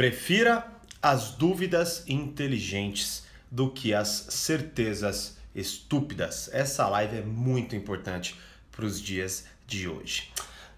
Prefira as dúvidas inteligentes do que as certezas estúpidas. Essa live é muito importante para os dias de hoje.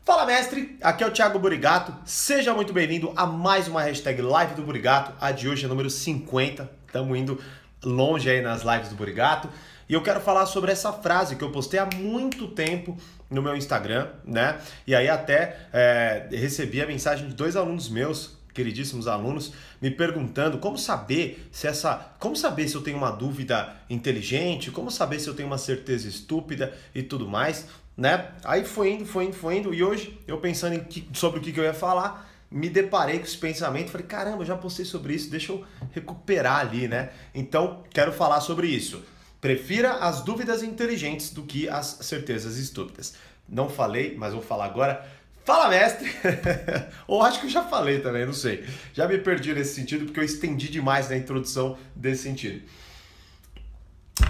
Fala mestre, aqui é o Thiago Burigato, seja muito bem-vindo a mais uma hashtag Live do Burigato, a de hoje é número 50, estamos indo longe aí nas lives do Burigato, e eu quero falar sobre essa frase que eu postei há muito tempo no meu Instagram, né? E aí até é, recebi a mensagem de dois alunos meus queridíssimos alunos me perguntando como saber se essa, como saber se eu tenho uma dúvida inteligente, como saber se eu tenho uma certeza estúpida e tudo mais, né? Aí foi indo, foi indo, foi indo e hoje eu pensando que, sobre o que, que eu ia falar, me deparei com esse pensamento, falei, caramba, já postei sobre isso, deixa eu recuperar ali, né? Então, quero falar sobre isso. Prefira as dúvidas inteligentes do que as certezas estúpidas. Não falei, mas vou falar agora. Fala, mestre! Ou acho que eu já falei também, não sei. Já me perdi nesse sentido porque eu estendi demais na introdução desse sentido.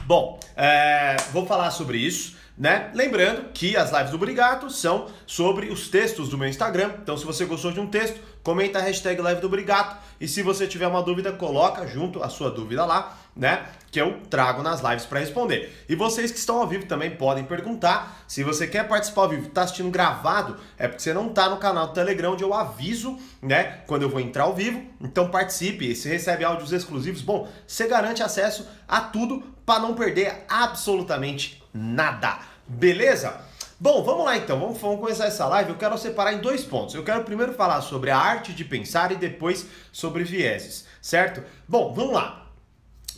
Bom, é, vou falar sobre isso, né? Lembrando que as lives do Brigato são sobre os textos do meu Instagram. Então, se você gostou de um texto, comenta a hashtag live do Brigato. E se você tiver uma dúvida, coloca junto a sua dúvida lá, né? Que eu trago nas lives para responder. E vocês que estão ao vivo também podem perguntar. Se você quer participar ao vivo, está assistindo gravado, é porque você não está no canal do Telegram, onde eu aviso, né? Quando eu vou entrar ao vivo. Então participe. Se recebe áudios exclusivos, bom, você garante acesso a tudo para não perder absolutamente nada. Beleza? Bom, vamos lá então, vamos, vamos, começar essa live. Eu quero separar em dois pontos. Eu quero primeiro falar sobre a arte de pensar e depois sobre vieses, certo? Bom, vamos lá.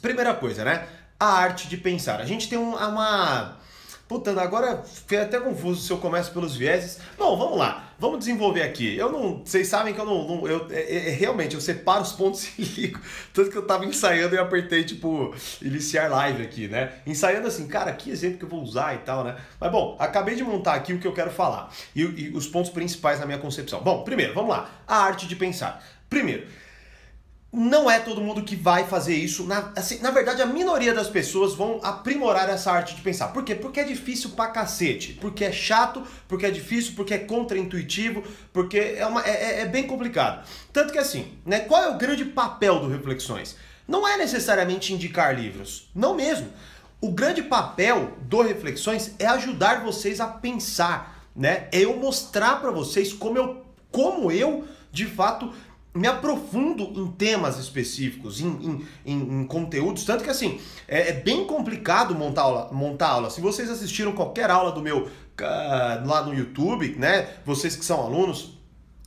Primeira coisa, né? A arte de pensar. A gente tem uma Puta, agora fiquei até confuso se eu começo pelos vieses. Bom, vamos lá, vamos desenvolver aqui. Eu não. Vocês sabem que eu não. não eu, é, é, é realmente, eu separo os pontos e ligo. Tanto que eu tava ensaiando e apertei, tipo, iniciar live aqui, né? Ensaiando assim, cara, que exemplo que eu vou usar e tal, né? Mas bom, acabei de montar aqui o que eu quero falar. E, e os pontos principais na minha concepção. Bom, primeiro, vamos lá. A arte de pensar. Primeiro, não é todo mundo que vai fazer isso. Na, assim, na verdade, a minoria das pessoas vão aprimorar essa arte de pensar. Por quê? Porque é difícil pra cacete. Porque é chato, porque é difícil, porque é contraintuitivo, porque é, uma, é, é, é bem complicado. Tanto que assim, né, qual é o grande papel do Reflexões? Não é necessariamente indicar livros. Não mesmo. O grande papel do Reflexões é ajudar vocês a pensar, né? É eu mostrar para vocês como eu, como eu de fato me aprofundo em temas específicos, em, em, em, em conteúdos, tanto que assim, é, é, bem complicado montar aula, montar aula. Se vocês assistiram qualquer aula do meu uh, lá no YouTube, né? Vocês que são alunos,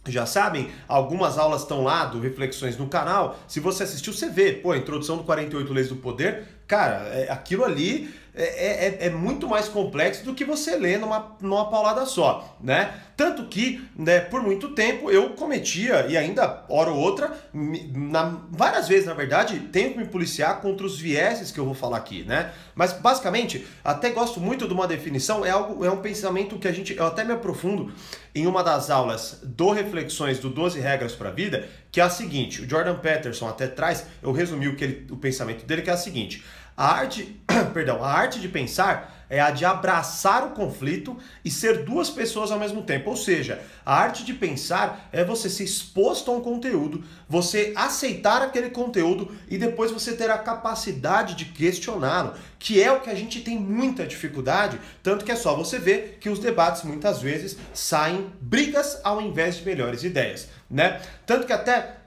já sabem, algumas aulas estão lá do Reflexões no canal. Se você assistiu, você vê, pô, a introdução do 48 Leis do Poder, cara, é, aquilo ali é, é, é, é, muito mais complexo do que você lê numa, numa paulada só, né? Tanto que, né, por muito tempo eu cometia, e ainda, hora ou outra, na, várias vezes, na verdade, tenho que me policiar contra os vieses que eu vou falar aqui, né? Mas, basicamente, até gosto muito de uma definição, é, algo, é um pensamento que a gente, eu até me aprofundo em uma das aulas do Reflexões do 12 Regras para a Vida, que é a seguinte, o Jordan Peterson até traz, eu resumi o, que ele, o pensamento dele, que é a seguinte, a arte, perdão, a arte de pensar é a de abraçar o conflito e ser duas pessoas ao mesmo tempo. Ou seja, a arte de pensar é você ser exposto a um conteúdo, você aceitar aquele conteúdo e depois você ter a capacidade de questioná-lo, que é o que a gente tem muita dificuldade, tanto que é só você ver que os debates muitas vezes saem brigas ao invés de melhores ideias, né? Tanto que até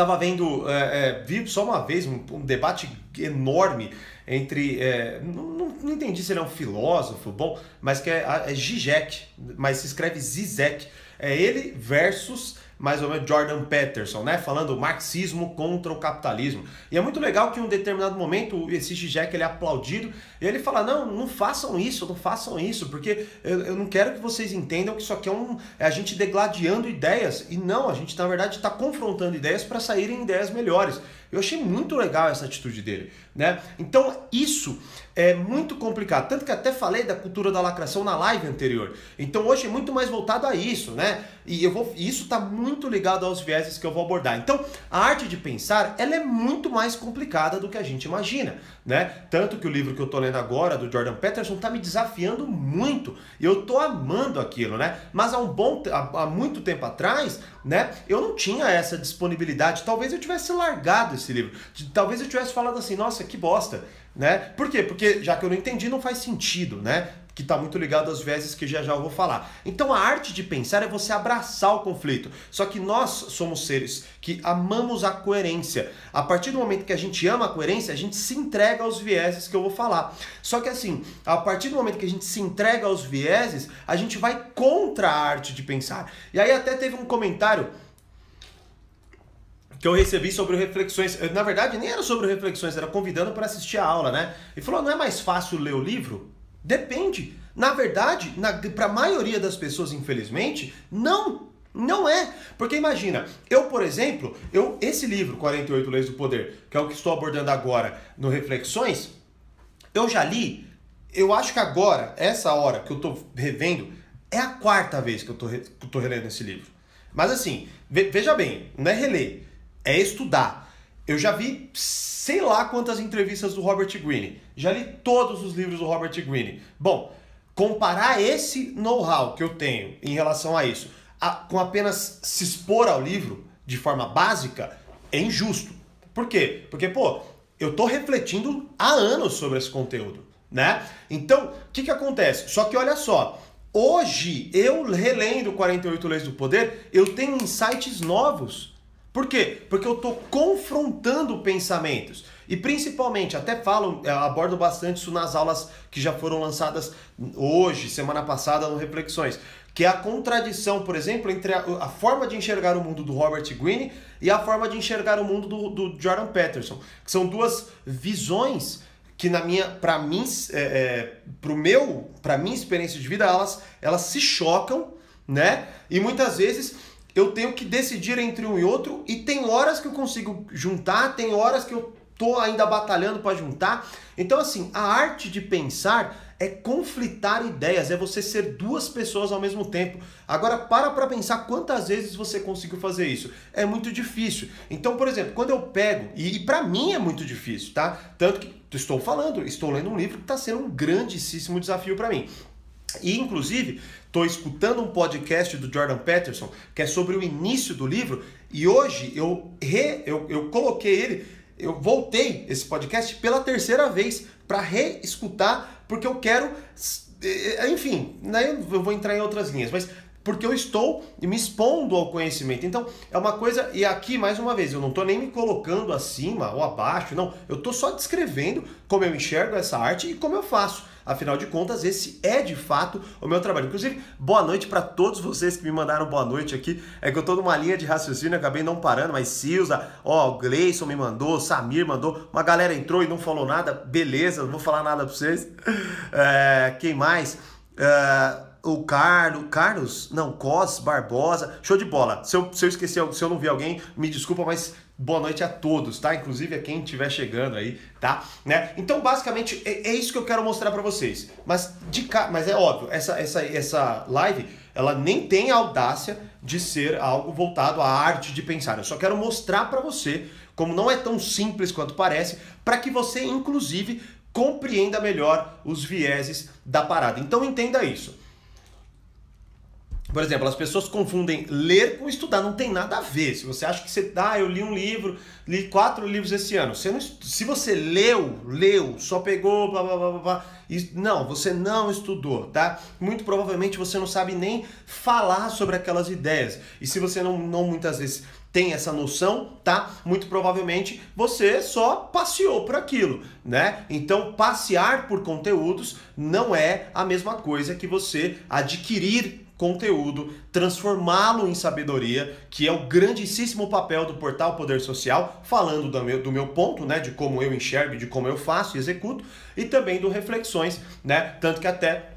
Estava vendo, é, é, vi só uma vez um, um debate enorme entre. É, não, não, não, entendi se ele é um filósofo, bom, mas que é, é Zizek, mas se escreve Zizek. É ele versus mais ou menos Jordan Peterson, né? Falando marxismo contra o capitalismo. E é muito legal que em um determinado momento esse Zizek ele é aplaudido e ele fala: não, não façam isso, não façam isso, porque eu, eu não quero que vocês entendam que isso aqui é, um, é a gente degladiando ideias. E não, a gente na verdade está confrontando ideias para saírem ideias melhores. Eu achei muito legal essa atitude dele, né? Então isso é muito complicado, tanto que até falei da cultura da lacração na live anterior. Então hoje é muito mais voltado a isso, né? E eu vou, isso está muito ligado aos vieses que eu vou abordar. Então, a arte de pensar, ela é muito mais complicada do que a gente imagina, né? Tanto que o livro que eu tô lendo agora, do Jordan Peterson, tá me desafiando muito. Eu tô amando aquilo, né? Mas há um bom há, há muito tempo atrás, né, eu não tinha essa disponibilidade. Talvez eu tivesse largado esse livro. Talvez eu tivesse falado assim, nossa, que bosta, né? Por quê? Porque já que eu não entendi, não faz sentido, né? que está muito ligado às vezes que já já eu vou falar. Então a arte de pensar é você abraçar o conflito. Só que nós somos seres que amamos a coerência. A partir do momento que a gente ama a coerência, a gente se entrega aos vieses que eu vou falar. Só que assim, a partir do momento que a gente se entrega aos vieses, a gente vai contra a arte de pensar. E aí até teve um comentário que eu recebi sobre reflexões. Na verdade, nem era sobre reflexões, era convidando para assistir a aula, né? E falou: não é mais fácil ler o livro? Depende. Na verdade, para a maioria das pessoas, infelizmente, não. Não é. Porque imagina, eu, por exemplo, eu esse livro, 48 Leis do Poder, que é o que estou abordando agora no Reflexões, eu já li, eu acho que agora, essa hora que eu estou revendo, é a quarta vez que eu estou relendo esse livro. Mas assim, veja bem, não é reler, é estudar. Eu já vi sei lá quantas entrevistas do Robert Greene. Já li todos os livros do Robert Greene. Bom, comparar esse know-how que eu tenho em relação a isso a, com apenas se expor ao livro de forma básica é injusto. Por quê? Porque, pô, eu tô refletindo há anos sobre esse conteúdo, né? Então, o que que acontece? Só que olha só, hoje eu relendo 48 Leis do Poder, eu tenho insights novos por quê? Porque eu estou confrontando pensamentos. E principalmente, até falo, abordo bastante isso nas aulas que já foram lançadas hoje, semana passada, no Reflexões. Que é a contradição, por exemplo, entre a, a forma de enxergar o mundo do Robert Greene e a forma de enxergar o mundo do, do Jordan Peterson. Que são duas visões que na minha, para mim, é, é, meu, para minha experiência de vida, elas, elas se chocam, né? E muitas vezes eu tenho que decidir entre um e outro e tem horas que eu consigo juntar, tem horas que eu tô ainda batalhando para juntar. Então assim, a arte de pensar é conflitar ideias, é você ser duas pessoas ao mesmo tempo. Agora para para pensar quantas vezes você conseguiu fazer isso. É muito difícil. Então, por exemplo, quando eu pego, e, e para mim é muito difícil, tá? Tanto que estou falando, estou lendo um livro que está sendo um grandíssimo desafio para mim. E inclusive, estou escutando um podcast do Jordan Peterson que é sobre o início do livro e hoje eu, re, eu, eu coloquei ele, eu voltei esse podcast pela terceira vez para reescutar porque eu quero, eh, enfim, né, eu vou entrar em outras linhas, mas porque eu estou me expondo ao conhecimento. Então, é uma coisa, e aqui, mais uma vez, eu não estou nem me colocando acima ou abaixo, não. Eu estou só descrevendo como eu enxergo essa arte e como eu faço. Afinal de contas, esse é de fato o meu trabalho. Inclusive, boa noite para todos vocês que me mandaram boa noite aqui. É que eu tô numa linha de raciocínio, acabei não parando, mas Silza, ó, o Gleison me mandou, Samir mandou, uma galera entrou e não falou nada, beleza, não vou falar nada para vocês. É, quem mais? É, o Carlos, Carlos, não, Cos Barbosa, show de bola. Se eu, se eu esqueci, se eu não vi alguém, me desculpa, mas boa noite a todos, tá? Inclusive a quem estiver chegando aí, tá? Né? Então, basicamente, é, é isso que eu quero mostrar para vocês. Mas, de mas é óbvio, essa, essa, essa live, ela nem tem a audácia de ser algo voltado à arte de pensar. Eu só quero mostrar para você como não é tão simples quanto parece, para que você, inclusive, compreenda melhor os vieses da parada. Então, entenda isso. Por exemplo, as pessoas confundem ler com estudar, não tem nada a ver. Se você acha que você, ah, eu li um livro, li quatro livros esse ano. Você não, se você leu, leu, só pegou, blá blá blá blá, e, não, você não estudou, tá? Muito provavelmente você não sabe nem falar sobre aquelas ideias. E se você não, não muitas vezes tem essa noção, tá? Muito provavelmente você só passeou por aquilo, né? Então, passear por conteúdos não é a mesma coisa que você adquirir conteúdo, transformá-lo em sabedoria, que é o grandíssimo papel do portal Poder Social, falando do meu, do meu ponto, né, de como eu enxergo, de como eu faço e executo, e também do reflexões, né, tanto que até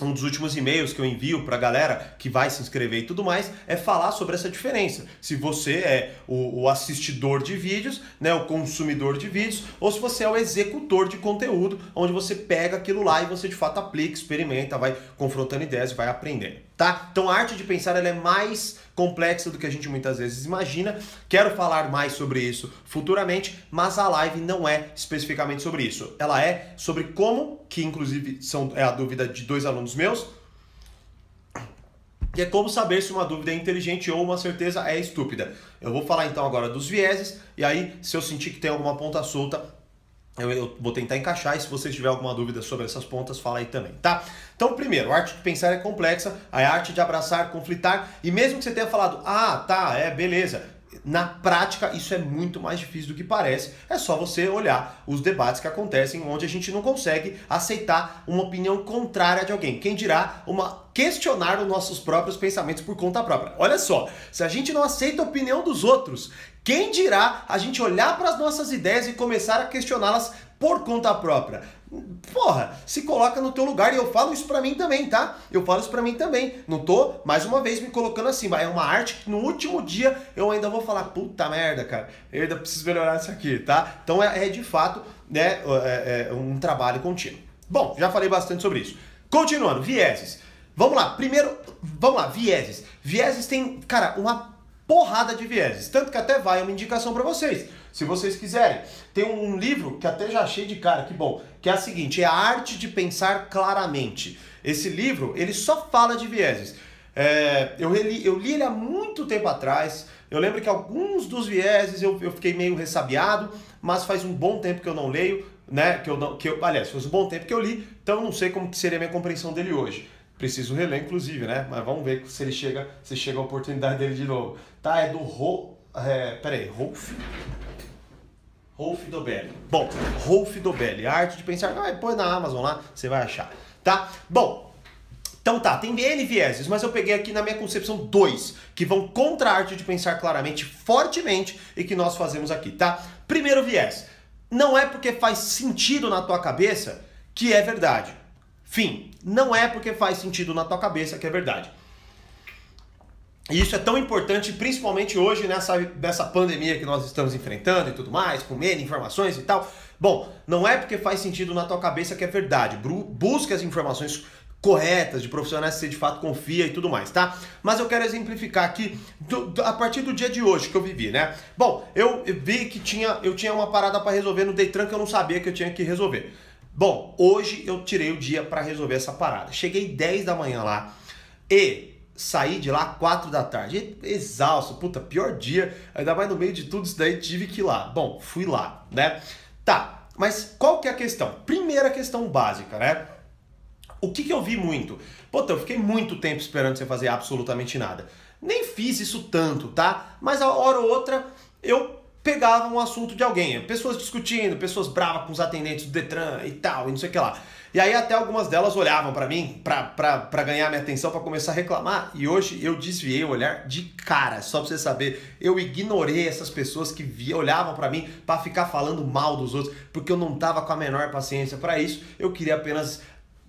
um dos últimos e-mails que eu envio para a galera que vai se inscrever e tudo mais é falar sobre essa diferença. Se você é o, o, assistidor de vídeos, né, o consumidor de vídeos, ou se você é o executor de conteúdo, onde você pega aquilo lá e você de fato aplica, experimenta, vai confrontando ideias e vai aprendendo. Tá? Então a arte de pensar ela é mais complexa do que a gente muitas vezes imagina. Quero falar mais sobre isso futuramente, mas a live não é especificamente sobre isso. Ela é sobre como, que inclusive são, é a dúvida de dois alunos meus, que é como saber se uma dúvida é inteligente ou uma certeza é estúpida. Eu vou falar então agora dos vieses, e aí, se eu sentir que tem alguma ponta solta, eu, eu, vou tentar encaixar e se você tiver alguma dúvida sobre essas pontas, fala aí também, tá? Então, primeiro, a arte de pensar é complexa, a arte de abraçar, conflitar, e mesmo que você tenha falado, ah, tá, é, beleza, na prática, isso é muito mais difícil do que parece. É só você olhar os debates que acontecem onde a gente não consegue aceitar uma opinião contrária de alguém. Quem dirá uma questionar os nossos próprios pensamentos por conta própria. Olha só, se a gente não aceita a opinião dos outros, quem dirá a gente olhar para as nossas ideias e começar a questioná-las por conta própria? Porra, se coloca no teu lugar e eu falo isso pra mim também, tá? Eu falo isso pra mim também. Não tô, mais uma vez, me colocando assim. É uma arte que no último dia eu ainda vou falar, puta merda, cara, eu ainda preciso melhorar isso aqui, tá? Então é, é de fato né, é, é um trabalho contínuo. Bom, já falei bastante sobre isso. Continuando, vieses. Vamos lá, primeiro, vamos lá, vieses. Vieses tem, cara, uma porrada de vieses. Tanto que até vai uma indicação para vocês se vocês quiserem. Tem um livro que até já achei de cara, que bom, que é a seguinte, é a arte de pensar claramente. Esse livro, ele só fala de vieses. É, eu, li, eu li ele há muito tempo atrás, eu lembro que alguns dos vieses eu, eu fiquei meio ressabiado, mas faz um bom tempo que eu não leio, né? Que eu não, que eu, aliás, faz um bom tempo que eu li, então não sei como que seria a minha compreensão dele hoje. Preciso reler, inclusive, né? Mas vamos ver se ele chega, se chega a oportunidade dele de novo. Tá, é do Ro. É, peraí, Rolf? Rolf Dobelli. Bom, Rolf Dobelli, a arte de pensar, ah, põe na Amazon lá, você vai achar, tá? Bom, então tá, tem N vieses, mas eu peguei aqui na minha concepção dois, que vão contra a arte de pensar claramente, fortemente, e que nós fazemos aqui, tá? Primeiro viés, não é porque faz sentido na tua cabeça que é verdade. Fim, não é porque faz sentido na tua cabeça que é verdade. E isso é tão importante, principalmente hoje nessa, nessa pandemia que nós estamos enfrentando e tudo mais, com medo, informações e tal. Bom, não é porque faz sentido na tua cabeça que é verdade. Busque as informações corretas de profissionais que você de fato confia e tudo mais, tá? Mas eu quero exemplificar aqui do, do, a partir do dia de hoje que eu vivi, né? Bom, eu vi que tinha, eu tinha uma parada para resolver no Detran que eu não sabia que eu tinha que resolver. Bom, hoje eu tirei o dia para resolver essa parada. Cheguei 10 da manhã lá e saí de lá 4 da tarde, exausto, puta, pior dia, ainda mais no meio de tudo isso daí, tive que ir lá. Bom, fui lá, né? Tá, mas qual que é a questão? Primeira questão básica, né? O que, que eu vi muito? Puta, eu fiquei muito tempo esperando você fazer absolutamente nada. Nem fiz isso tanto, tá? Mas a hora ou outra eu pegava um assunto de alguém, pessoas discutindo, pessoas bravas com os atendentes do Detran e tal, e não sei o que lá. E aí até algumas delas olhavam para mim para ganhar minha atenção, para começar a reclamar. E hoje eu desviei o olhar de cara, só pra você saber. Eu ignorei essas pessoas que via, olhavam para mim para ficar falando mal dos outros, porque eu não tava com a menor paciência para isso. Eu queria apenas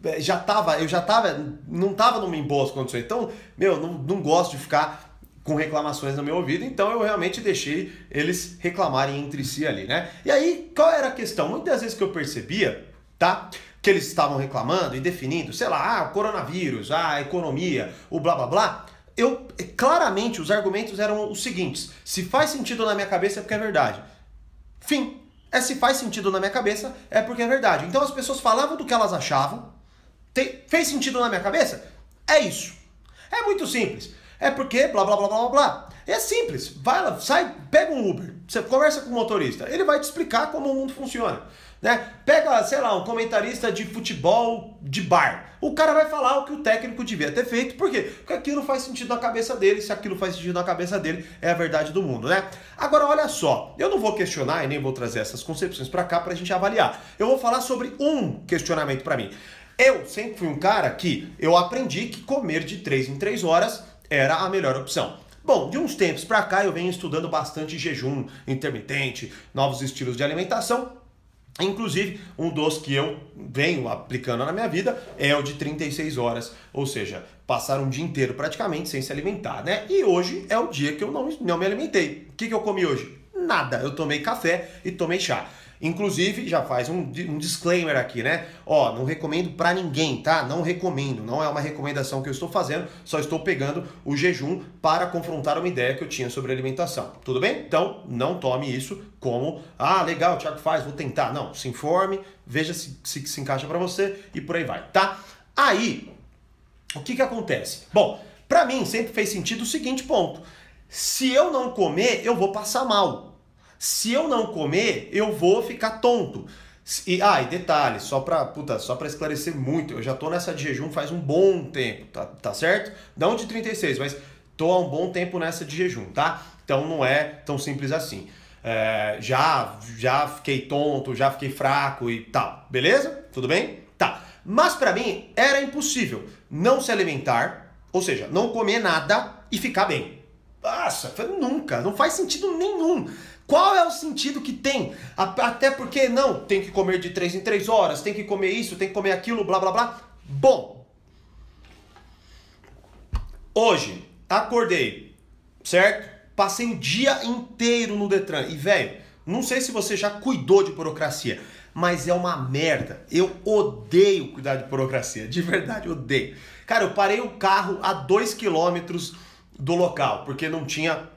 eh, já tava, eu já tava, não tava numa boas condições. Então, meu, não, não gosto de ficar com reclamações no meu ouvido, então eu realmente deixei eles reclamarem entre si ali, né? E aí, qual era a questão? Muitas vezes que eu percebia, tá? Que eles estavam reclamando e definindo, sei lá, ah, o coronavírus, ah, a economia, o blá blá blá, eu claramente os argumentos eram os seguintes: se faz sentido na minha cabeça é porque é verdade. Fim. É se faz sentido na minha cabeça é porque é verdade. Então as pessoas falavam do que elas achavam. Tem, fez sentido na minha cabeça? É isso. É muito simples. É porque blá blá blá blá blá. É simples. Vai lá, sai, pega um Uber. Você conversa com o motorista. Ele vai te explicar como o mundo funciona. Né? Pega, sei lá, um comentarista de futebol de bar. O cara vai falar o que o técnico devia ter feito. Por quê? Porque aquilo faz sentido na cabeça dele. Se aquilo faz sentido na cabeça dele, é a verdade do mundo, né? Agora, olha só. Eu não vou questionar e nem vou trazer essas concepções para cá pra gente avaliar. Eu vou falar sobre um questionamento para mim. Eu sempre fui um cara que eu aprendi que comer de 3 em 3 horas era a melhor opção. Bom, de uns tempos para cá eu venho estudando bastante jejum intermitente, novos estilos de alimentação Inclusive, um dos que eu venho aplicando na minha vida é o de 36 horas, ou seja, passar um dia inteiro praticamente sem se alimentar, né? E hoje é o dia que eu não, não me alimentei. O que, que eu comi hoje? Nada. Eu tomei café e tomei chá. Inclusive, já faz um, um disclaimer aqui, né? Ó, não recomendo para ninguém, tá? Não recomendo, não é uma recomendação que eu estou fazendo, só estou pegando o jejum para confrontar uma ideia que eu tinha sobre alimentação. Tudo bem? Então, não tome isso como, ah, legal, o Thiago faz, vou tentar. Não, se informe, veja se se, se encaixa para você e por aí vai, tá? Aí, o que que acontece? Bom, para mim sempre fez sentido o seguinte ponto. Se eu não comer, eu vou passar mal. Se eu não comer, eu vou ficar tonto. E, ah, e detalhe, só pra, puta, só pra esclarecer muito, eu já tô nessa de jejum faz um bom tempo, tá, tá certo? Não de 36, mas tô há um bom tempo nessa de jejum, tá? Então não é tão simples assim. É, já, já fiquei tonto, já fiquei fraco e tal, beleza? Tudo bem? Tá. Mas para mim era impossível não se alimentar, ou seja, não comer nada e ficar bem. Nossa, nunca, não faz sentido nenhum. Qual é o sentido que tem? Até porque não, tem que comer de 3 em 3 horas, tem que comer isso, tem que comer aquilo, blá blá blá. Bom, hoje acordei, certo? Passei o dia inteiro no Detran e velho, não sei se você já cuidou de burocracia, mas é uma merda. Eu odeio cuidar de burocracia, de verdade, odeio. Cara, eu parei o carro a 2 quilômetros do local, porque não tinha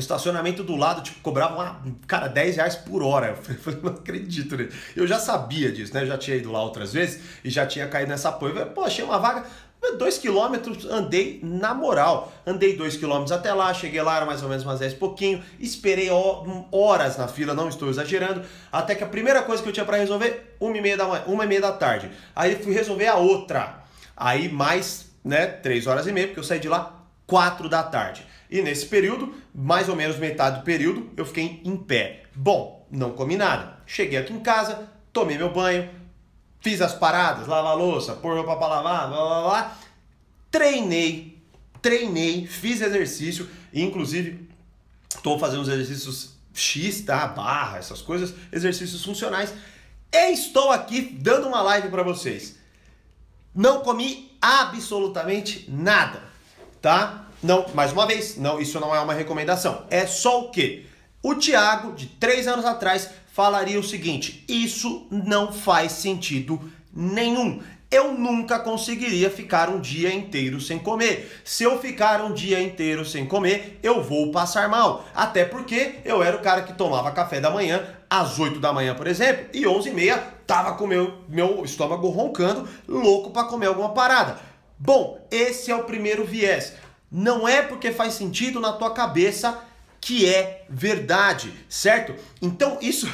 estacionamento do lado, tipo, cobrava, uma, cara, 10 reais por hora. Eu falei, não acredito nisso. Eu já sabia disso, né? Eu já tinha ido lá outras vezes e já tinha caído nessa apoio. Eu falei, pô, achei uma vaga. Dois quilômetros, andei na moral. Andei dois quilômetros até lá, cheguei lá, era mais ou menos umas 10 e pouquinho. Esperei horas na fila, não estou exagerando. Até que a primeira coisa que eu tinha para resolver, uma e, meia da, e meia da tarde. Aí fui resolver a outra. Aí mais, né, três horas e meia, porque eu saí de lá quatro da tarde. E nesse período, mais ou menos metade do período, eu fiquei em pé. Bom, não comi nada. Cheguei aqui em casa, tomei meu banho, fiz as paradas, lavar a louça, pôr roupa para lavar, blá blá blá. Treinei, treinei, fiz exercício, inclusive estou fazendo os exercícios X, tá? Barra, essas coisas, exercícios funcionais. E estou aqui dando uma live para vocês. Não comi absolutamente nada, tá? Não, mais uma vez, não, isso não é uma recomendação. É só o que? O Tiago, de três anos atrás, falaria o seguinte: isso não faz sentido nenhum. Eu nunca conseguiria ficar um dia inteiro sem comer. Se eu ficar um dia inteiro sem comer, eu vou passar mal. Até porque eu era o cara que tomava café da manhã às 8 da manhã, por exemplo, e 11 e meia tava com meu, meu estômago roncando, louco para comer alguma parada. Bom, esse é o primeiro viés não é porque faz sentido na tua cabeça que é verdade, certo? Então isso.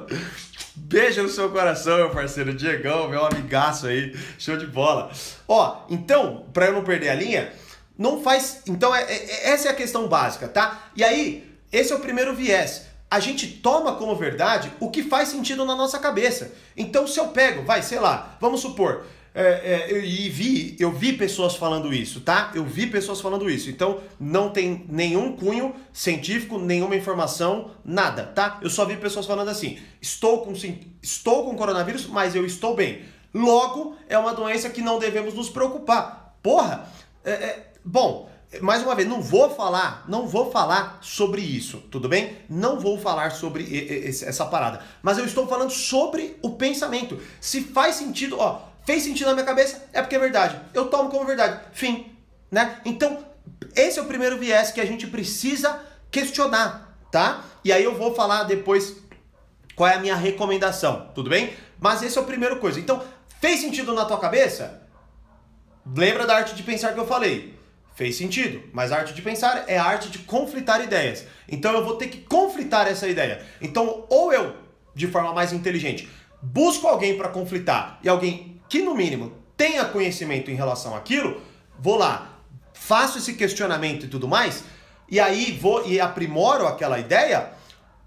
Beijo no seu coração, meu parceiro Diegão, meu amigaço aí, show de bola. Ó, então, para eu não perder a linha, não faz. Então, é, é, essa é a questão básica, tá? E aí, esse é o primeiro viés. A gente toma como verdade o que faz sentido na nossa cabeça. Então, se eu pego, vai, sei lá, vamos supor, é, é, eu, e vi, eu vi pessoas falando isso, tá? Eu vi pessoas falando isso. Então não tem nenhum cunho científico, nenhuma informação, nada, tá? Eu só vi pessoas falando assim: estou com, estou com coronavírus, mas eu estou bem. Logo, é uma doença que não devemos nos preocupar. Porra! É, é, bom, mais uma vez, não vou falar, não vou falar sobre isso, tudo bem? Não vou falar sobre essa parada. Mas eu estou falando sobre o pensamento. Se faz sentido, ó, Fez sentido na minha cabeça? É porque é verdade. Eu tomo como verdade. Fim. Né? Então, esse é o primeiro viés que a gente precisa questionar, tá? E aí eu vou falar depois qual é a minha recomendação, tudo bem? Mas esse é o primeiro coisa. Então, fez sentido na tua cabeça? Lembra da arte de pensar que eu falei? Fez sentido, mas a arte de pensar é a arte de conflitar ideias. Então eu vou ter que conflitar essa ideia. Então, ou eu, de forma mais inteligente, busco alguém para conflitar e alguém que no mínimo tenha conhecimento em relação àquilo, vou lá, faço esse questionamento e tudo mais, e aí vou e aprimoro aquela ideia,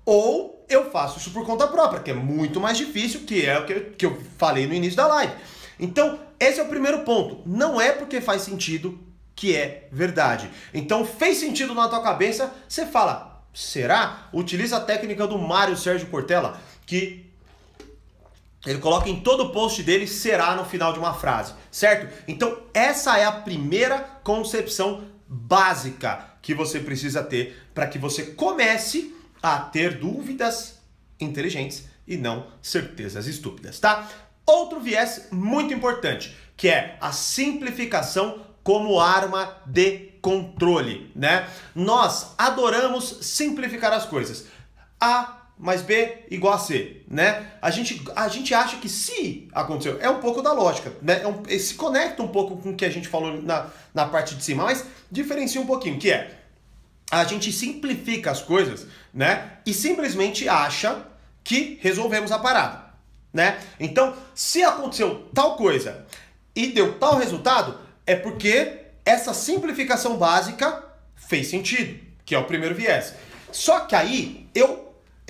ou eu faço isso por conta própria, que é muito mais difícil, que é o que, que eu falei no início da live. Então, esse é o primeiro ponto. Não é porque faz sentido que é verdade. Então, fez sentido na tua cabeça, você fala, será? Utiliza a técnica do Mário Sérgio Cortella, que ele coloca em todo o post dele será no final de uma frase, certo? Então, essa é a primeira concepção básica que você precisa ter para que você comece a ter dúvidas inteligentes e não certezas estúpidas, tá? Outro viés muito importante, que é a simplificação como arma de controle, né? Nós adoramos simplificar as coisas. A mais B igual a C, né? A gente, a gente acha que se aconteceu, é um pouco da lógica, né? É um, se conecta um pouco com o que a gente falou na, na parte de cima, mas diferencia um pouquinho, que é a gente simplifica as coisas, né? E simplesmente acha que resolvemos a parada, né? Então, se aconteceu tal coisa e deu tal resultado, é porque essa simplificação básica fez sentido, que é o primeiro viés. Só que aí eu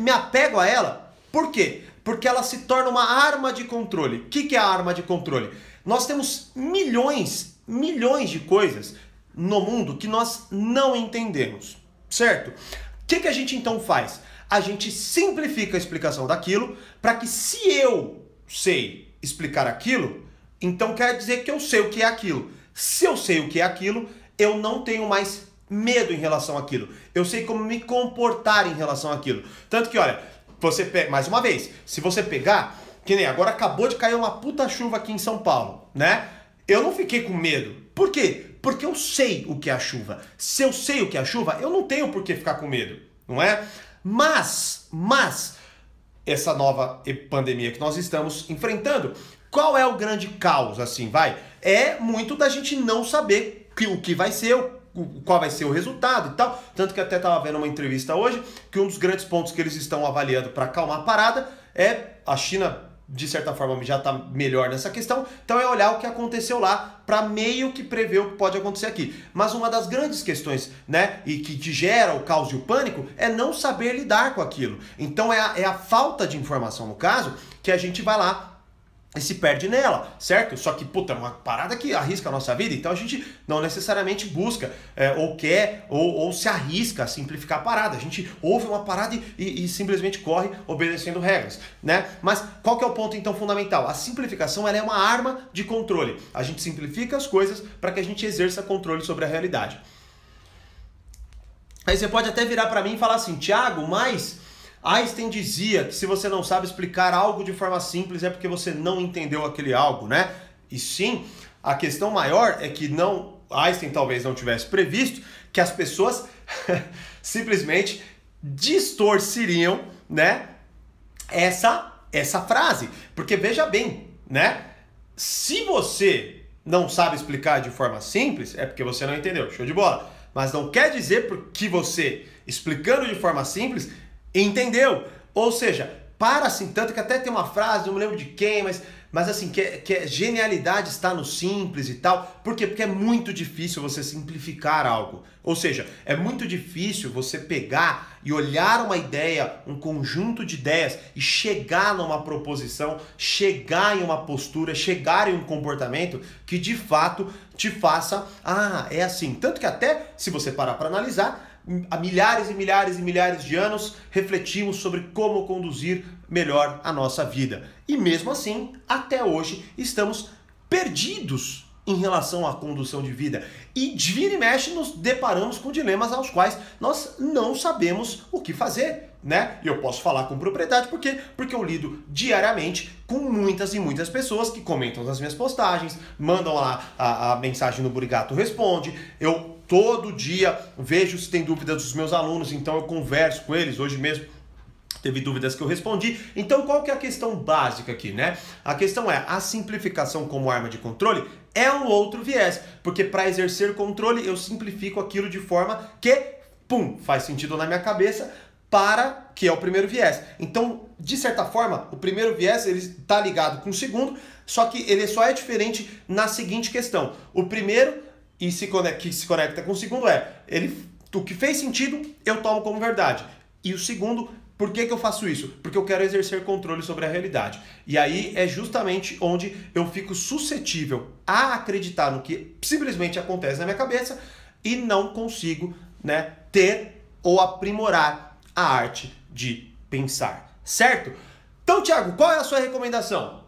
me apego a ela, por quê? Porque ela se torna uma arma de controle. O que, que é a arma de controle? Nós temos milhões, milhões de coisas no mundo que nós não entendemos, certo? O que, que a gente então faz? A gente simplifica a explicação daquilo para que se eu sei explicar aquilo, então quer dizer que eu sei o que é aquilo. Se eu sei o que é aquilo, eu não tenho mais medo em relação àquilo. Eu sei como me comportar em relação àquilo. Tanto que, olha, você pega, mais uma vez, se você pegar, que nem agora acabou de cair uma puta chuva aqui em São Paulo, né? Eu não fiquei com medo. Por quê? Porque eu sei o que é a chuva. Se eu sei o que é a chuva, eu não tenho por que ficar com medo, não é? Mas, mas, essa nova pandemia que nós estamos enfrentando, qual é o grande caos, assim, vai? É muito da gente não saber que, o que vai ser, qual vai ser o resultado e tal. Tanto que até estava vendo uma entrevista hoje que um dos grandes pontos que eles estão avaliando para acalmar a parada é a China de certa forma já está melhor nessa questão. Então é olhar o que aconteceu lá para meio que prever o que pode acontecer aqui. Mas uma das grandes questões, né, e que te gera o caos e o pânico é não saber lidar com aquilo. Então é a, é a falta de informação no caso que a gente vai lá e se perde nela, certo? Só que, puta, é uma parada que arrisca a nossa vida, então a gente não necessariamente busca, é, ou quer, ou, ou, se arrisca a simplificar a parada. A gente ouve uma parada e, e, e, simplesmente corre obedecendo regras, né? Mas qual que é o ponto, então, fundamental? A simplificação ela é uma arma de controle. A gente simplifica as coisas para que a gente exerça controle sobre a realidade. Aí você pode até virar para mim e falar assim, Tiago, mas Einstein dizia que se você não sabe explicar algo de forma simples é porque você não entendeu aquele algo, né? E sim, a questão maior é que não Einstein talvez não tivesse previsto que as pessoas simplesmente distorceriam, né, essa essa frase. Porque veja bem, né? Se você não sabe explicar de forma simples, é porque você não entendeu. Show de bola. Mas não quer dizer que você explicando de forma simples Entendeu? Ou seja, para assim, tanto que até tem uma frase, não me lembro de quem, mas, mas assim, que, é, que é, genialidade está no simples e tal. Por quê? Porque é muito difícil você simplificar algo. Ou seja, é muito difícil você pegar e olhar uma ideia, um conjunto de ideias e chegar numa proposição, chegar em uma postura, chegar em um comportamento que de fato te faça, ah, é assim. Tanto que até, se você parar para analisar, há milhares e milhares e milhares de anos refletimos sobre como conduzir melhor a nossa vida. E mesmo assim, até hoje, estamos perdidos em relação à condução de vida. E de vira e mexe nos deparamos com dilemas aos quais nós não sabemos o que fazer. Né? E eu posso falar com propriedade porque porque eu lido diariamente com muitas e muitas pessoas que comentam nas minhas postagens, mandam lá a, a mensagem no Burigato Responde. Eu todo dia vejo se tem dúvida dos meus alunos, então eu converso com eles. Hoje mesmo teve dúvidas que eu respondi. Então, qual que é a questão básica aqui, né? A questão é a simplificação como arma de controle é um outro viés, porque para exercer controle eu simplifico aquilo de forma que, pum, faz sentido na minha cabeça para que é o primeiro viés. Então, de certa forma, o primeiro viés ele está ligado com o segundo, só que ele só é diferente na seguinte questão. O primeiro e se conecta, que se conecta com o segundo é, ele, o que fez sentido, eu tomo como verdade. E o segundo, por que, que eu faço isso? Porque eu quero exercer controle sobre a realidade. E aí é justamente onde eu fico suscetível a acreditar no que simplesmente acontece na minha cabeça e não consigo né, ter ou aprimorar a arte de pensar. Certo? Então, Thiago, qual é a sua recomendação?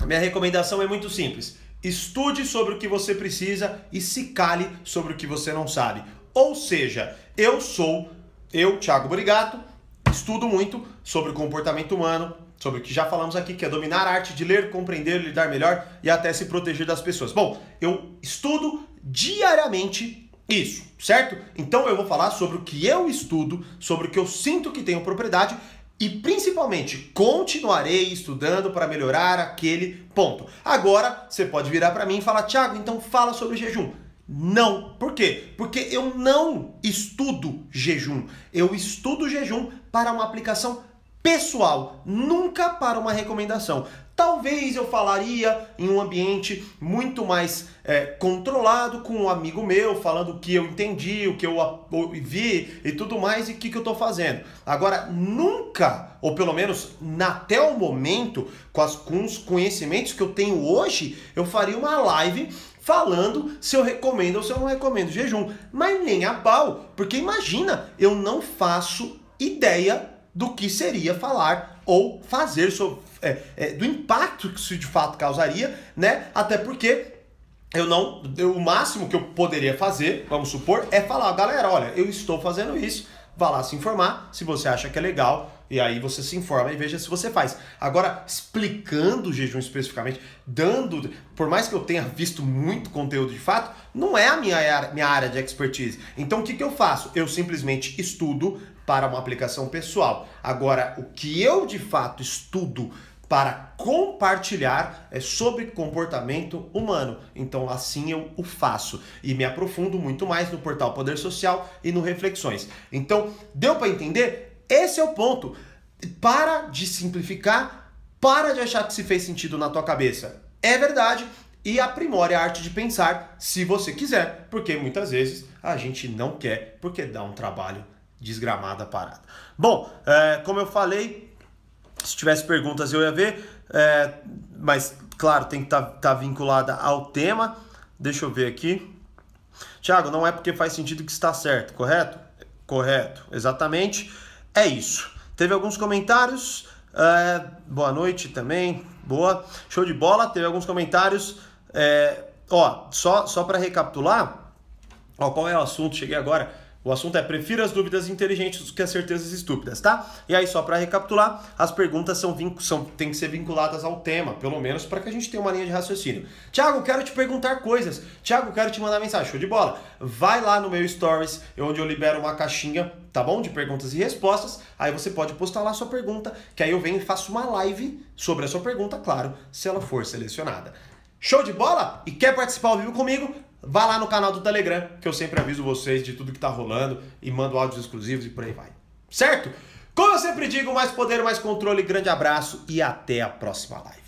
A minha recomendação é muito simples Estude sobre o que você precisa e se cale sobre o que você não sabe. Ou seja, eu sou, eu, Thiago Brigato, estudo muito sobre o comportamento humano, sobre o que já falamos aqui, que é dominar a arte de ler, compreender, lidar melhor e até se proteger das pessoas. Bom, eu estudo diariamente isso, certo? Então eu vou falar sobre o que eu estudo, sobre o que eu sinto que tenho propriedade e principalmente continuarei estudando para melhorar aquele ponto. Agora você pode virar para mim e falar, Thiago, então fala sobre jejum. Não. Por quê? Porque eu não estudo jejum. Eu estudo jejum para uma aplicação pessoal, nunca para uma recomendação. Talvez eu falaria em um ambiente muito mais é, controlado com um amigo meu, falando o que eu entendi, o que eu vi e tudo mais e o que, que eu estou fazendo. Agora, nunca, ou pelo menos até o momento, com, as, com os conhecimentos que eu tenho hoje, eu faria uma live falando se eu recomendo ou se eu não recomendo jejum. Mas nem a pau, porque imagina, eu não faço ideia do que seria falar ou fazer é, é, do impacto que isso de fato causaria, né? Até porque eu não, eu, o máximo que eu poderia fazer, vamos supor, é falar, galera, olha, eu estou fazendo isso, vá lá se informar, se você acha que é legal, e aí você se informa e veja se você faz. Agora, explicando o jejum especificamente, dando, por mais que eu tenha visto muito conteúdo de fato, não é a minha, minha área de expertise. Então o que, que eu faço? Eu simplesmente estudo para uma aplicação pessoal. Agora, o que eu de fato estudo para compartilhar é sobre comportamento humano. Então, assim eu o faço e me aprofundo muito mais no portal Poder Social e no Reflexões. Então, deu para entender? Esse é o ponto. Para de simplificar, para de achar que se fez sentido na tua cabeça. É verdade e aprimore a arte de pensar se você quiser, porque muitas vezes a gente não quer porque dá um trabalho desgramado a parada. Bom, é, como eu falei, se tivesse perguntas eu ia ver, é, mas claro, tem que estar tá, tá vinculada ao tema. Deixa eu ver aqui. Tiago, não é porque faz sentido que está certo, correto? Correto, exatamente. É isso. Teve alguns comentários. É, boa noite também. Boa. Show de bola. Teve alguns comentários. É, ó, só, só para recapitular. Ó, qual é o assunto? Cheguei agora. O assunto é prefira as dúvidas inteligentes do que as certezas estúpidas, tá? E aí, só para recapitular, as perguntas são, são têm que ser vinculadas ao tema, pelo menos para que a gente tenha uma linha de raciocínio. Tiago, quero te perguntar coisas. Tiago, quero te mandar mensagem. Show de bola. Vai lá no meu Stories, onde eu libero uma caixinha, tá bom? De perguntas e respostas. Aí você pode postar lá a sua pergunta, que aí eu venho e faço uma live sobre a sua pergunta, claro, se ela for selecionada. Show de bola? E quer participar ao vivo comigo? Vá lá no canal do Telegram, que eu sempre aviso vocês de tudo que tá rolando e mando áudios exclusivos e por aí vai. Certo? Como eu sempre digo, mais poder, mais controle, grande abraço e até a próxima live.